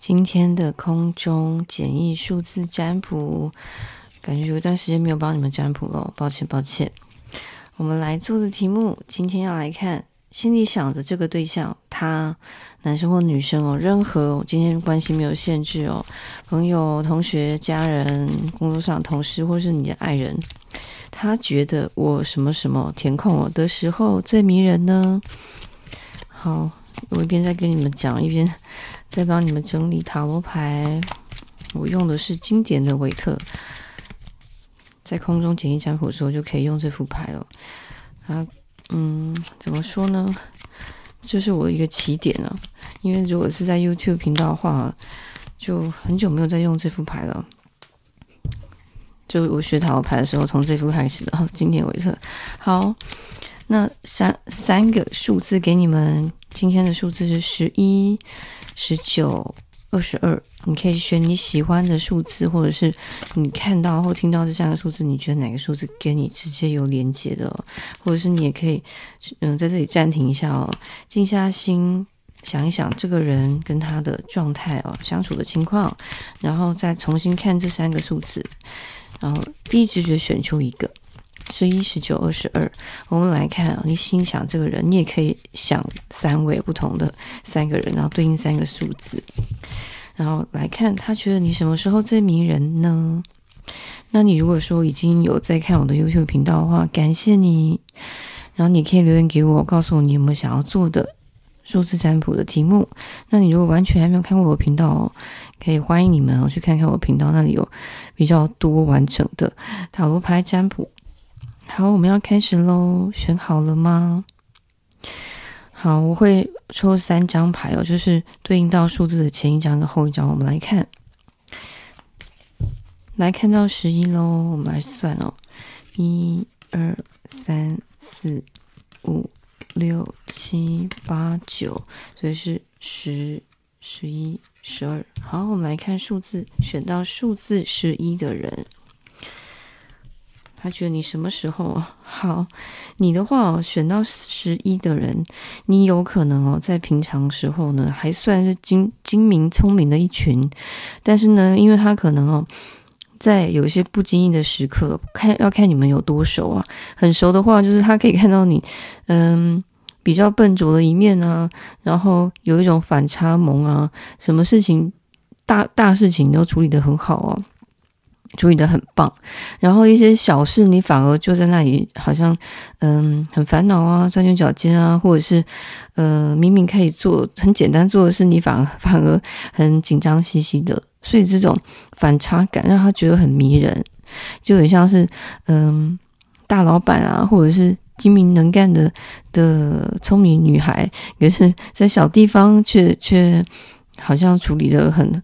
今天的空中简易数字占卜，感觉有一段时间没有帮你们占卜了，抱歉抱歉。我们来做的题目，今天要来看，心里想着这个对象，他男生或女生哦，任何今天关系没有限制哦，朋友、同学、家人、工作上同事，或是你的爱人，他觉得我什么什么填空我的时候最迷人呢？好，我一边在跟你们讲，一边在帮你们整理塔罗牌。我用的是经典的韦特，在空中简易占卜的时候就可以用这副牌了。啊。嗯，怎么说呢？就是我一个起点啊。因为如果是在 YouTube 频道的话，就很久没有再用这副牌了。就我学塔罗牌的时候，从这副开始的。经典韦特。好，那三三个数字给你们。今天的数字是十一、十九。二十二，你可以选你喜欢的数字，或者是你看到或听到这三个数字，你觉得哪个数字跟你直接有连接的，或者是你也可以，嗯，在这里暂停一下哦，静下心想一想这个人跟他的状态哦，相处的情况，然后再重新看这三个数字，然后第一直觉选出一个。十一、十九、二十二，我们来看啊，你心想这个人，你也可以想三位不同的三个人，然后对应三个数字，然后来看他觉得你什么时候最迷人呢？那你如果说已经有在看我的 YouTube 频道的话，感谢你，然后你可以留言给我，告诉我你有没有想要做的数字占卜的题目。那你如果完全还没有看过我的频道哦，可以欢迎你们哦去看看我频道，那里有比较多完整的塔罗牌占卜。好，我们要开始喽！选好了吗？好，我会抽三张牌哦，就是对应到数字的前一张跟后一张。我们来看，来看到十一喽，我们来算哦，一二三四五六七八九，所以是十、十一、十二。好，我们来看数字，选到数字十一的人。他觉得你什么时候 好？你的话哦，选到十一的人，你有可能哦，在平常时候呢，还算是精精明聪明的一群，但是呢，因为他可能哦，在有一些不经意的时刻，看要看你们有多熟啊。很熟的话，就是他可以看到你，嗯，比较笨拙的一面啊，然后有一种反差萌啊，什么事情大大事情都处理得很好啊。处理的很棒，然后一些小事你反而就在那里，好像嗯很烦恼啊，钻牛角尖啊，或者是呃明明可以做很简单做的事，你反而 反而很紧张兮兮的，所以这种反差感让他觉得很迷人，就很像是嗯大老板啊，或者是精明能干的的聪明女孩，可是在小地方却却好像处理的很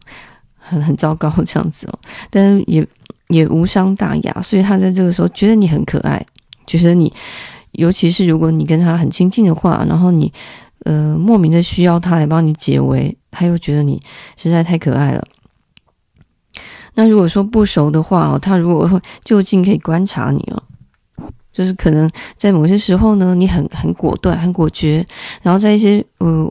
很很糟糕这样子哦，但是也。也无伤大雅，所以他在这个时候觉得你很可爱，觉得你，尤其是如果你跟他很亲近的话，然后你呃莫名的需要他来帮你解围，他又觉得你实在太可爱了。那如果说不熟的话哦，他如果会就近可以观察你哦，就是可能在某些时候呢，你很很果断、很果决，然后在一些呃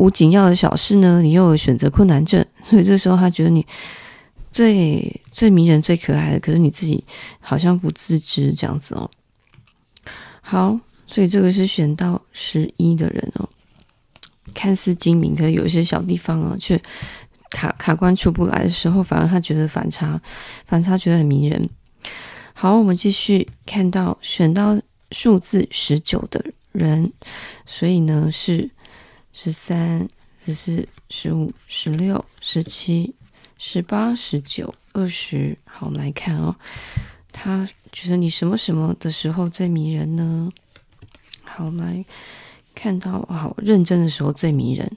无紧要的小事呢，你又有选择困难症，所以这时候他觉得你。最最迷人、最可爱的，可是你自己好像不自知这样子哦。好，所以这个是选到十一的人哦，看似精明，可是有一些小地方啊，却卡卡关出不来的时候，反而他觉得反差，反差觉得很迷人。好，我们继续看到选到数字十九的人，所以呢是十三、十四、十五、十六、十七。十八、十九、二十，好，我们来看哦。他觉得你什么什么的时候最迷人呢？好，我们来看到，好，认真的时候最迷人。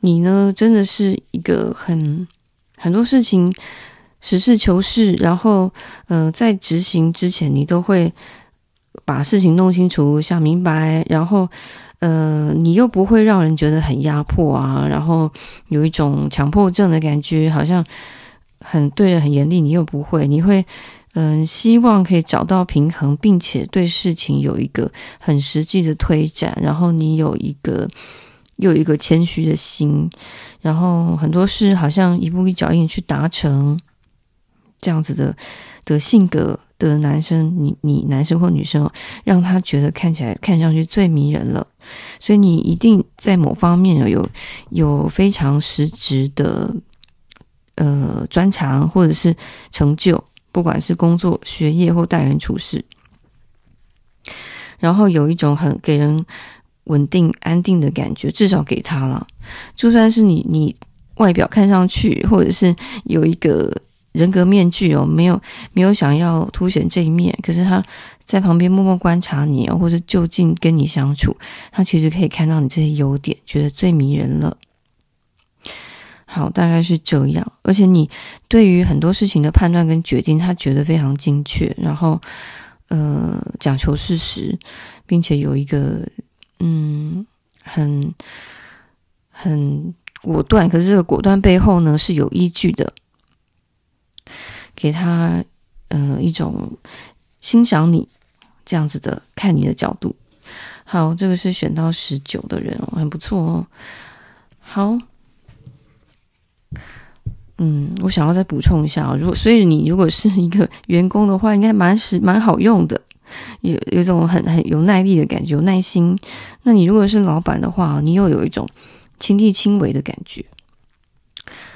你呢，真的是一个很很多事情实事求是，然后呃，在执行之前，你都会把事情弄清楚、想明白，然后。呃，你又不会让人觉得很压迫啊，然后有一种强迫症的感觉，好像很对人很严厉。你又不会，你会嗯、希望可以找到平衡，并且对事情有一个很实际的推展，然后你有一个又有一个谦虚的心，然后很多事好像一步一脚印去达成，这样子的的性格的男生，你你男生或女生，让他觉得看起来看上去最迷人了。所以你一定在某方面有有非常实质的呃专长或者是成就，不管是工作、学业或待人处事，然后有一种很给人。稳定安定的感觉，至少给他了。就算是你，你外表看上去，或者是有一个人格面具哦，没有没有想要凸显这一面，可是他在旁边默默观察你，或者就近跟你相处，他其实可以看到你这些优点，觉得最迷人了。好，大概是这样。而且你对于很多事情的判断跟决定，他觉得非常精确，然后呃讲求事实，并且有一个。嗯，很很果断，可是这个果断背后呢，是有依据的，给他呃一种欣赏你这样子的看你的角度。好，这个是选到十九的人哦，很不错哦。好，嗯，我想要再补充一下哦，如果所以你如果是一个员工的话，应该蛮是蛮好用的。有有一种很很有耐力的感觉，有耐心。那你如果是老板的话，你又有一种亲力亲为的感觉。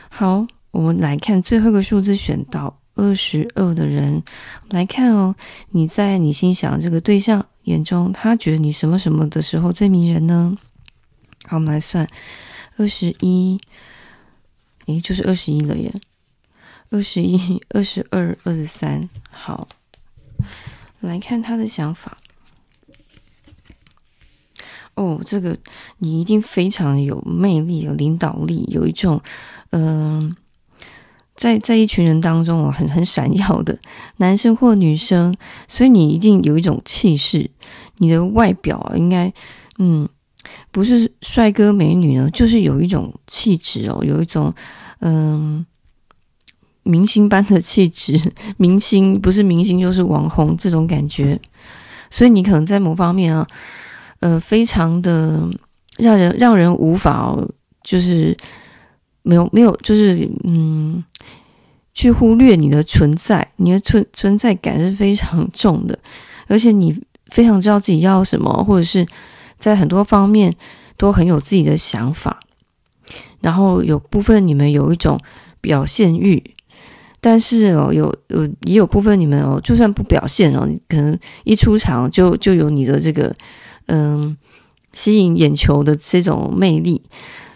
好，我们来看最后一个数字，选到二十二的人，我们来看哦，你在你心想这个对象眼中，他觉得你什么什么的时候最迷人呢？好，我们来算二十一，诶，就是二十一了耶，二十一、二十二、二十三，好。来看他的想法。哦，这个你一定非常有魅力，有领导力，有一种嗯、在在一群人当中哦，很很闪耀的男生或女生，所以你一定有一种气势。你的外表，应该嗯，不是帅哥美女呢，就是有一种气质哦，有一种嗯。明星般的气质，明星不是明星就是网红这种感觉，所以你可能在某方面啊，呃，非常的让人让人无法就是没有没有就是嗯，去忽略你的存在，你的存存在感是非常重的，而且你非常知道自己要什么，或者是在很多方面都很有自己的想法，然后有部分你们有一种表现欲。但是哦，有有也有部分你们哦，就算不表现哦，你可能一出场就就有你的这个嗯吸引眼球的这种魅力，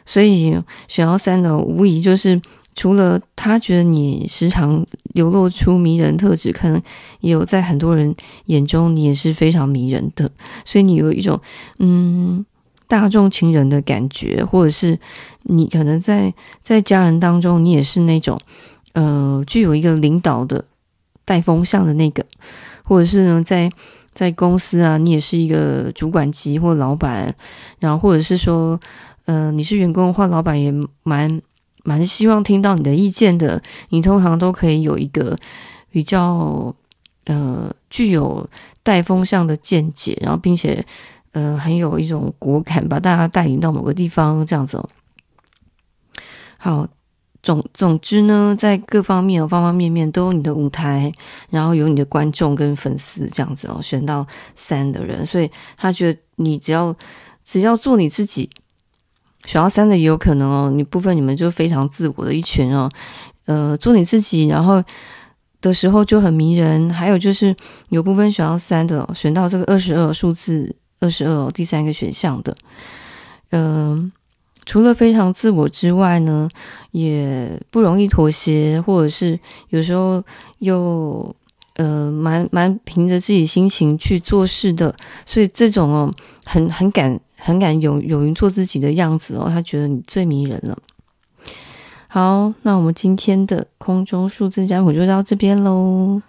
所以选到三的无疑就是除了他觉得你时常流露出迷人特质，可能也有在很多人眼中你也是非常迷人的，所以你有一种嗯大众情人的感觉，或者是你可能在在家人当中你也是那种。呃，具有一个领导的带风向的那个，或者是呢，在在公司啊，你也是一个主管级或老板，然后或者是说，呃，你是员工的话，老板也蛮蛮希望听到你的意见的。你通常都可以有一个比较呃具有带风向的见解，然后并且呃很有一种果敢，把大家带领到某个地方这样子哦。好。总总之呢，在各方面方方面面都有你的舞台，然后有你的观众跟粉丝这样子哦。选到三的人，所以他觉得你只要只要做你自己，选到三的也有可能哦。你部分你们就非常自我的一群哦，呃，做你自己，然后的时候就很迷人。还有就是有部分选到三的，选到这个二十二数字二十二第三个选项的，嗯、除了非常自我之外呢，也不容易妥协，或者是有时候又呃蛮蛮凭着自己心情去做事的，所以这种哦很很敢很敢勇勇于做自己的样子哦，他觉得你最迷人了。好，那我们今天的空中数字占卜就到这边喽。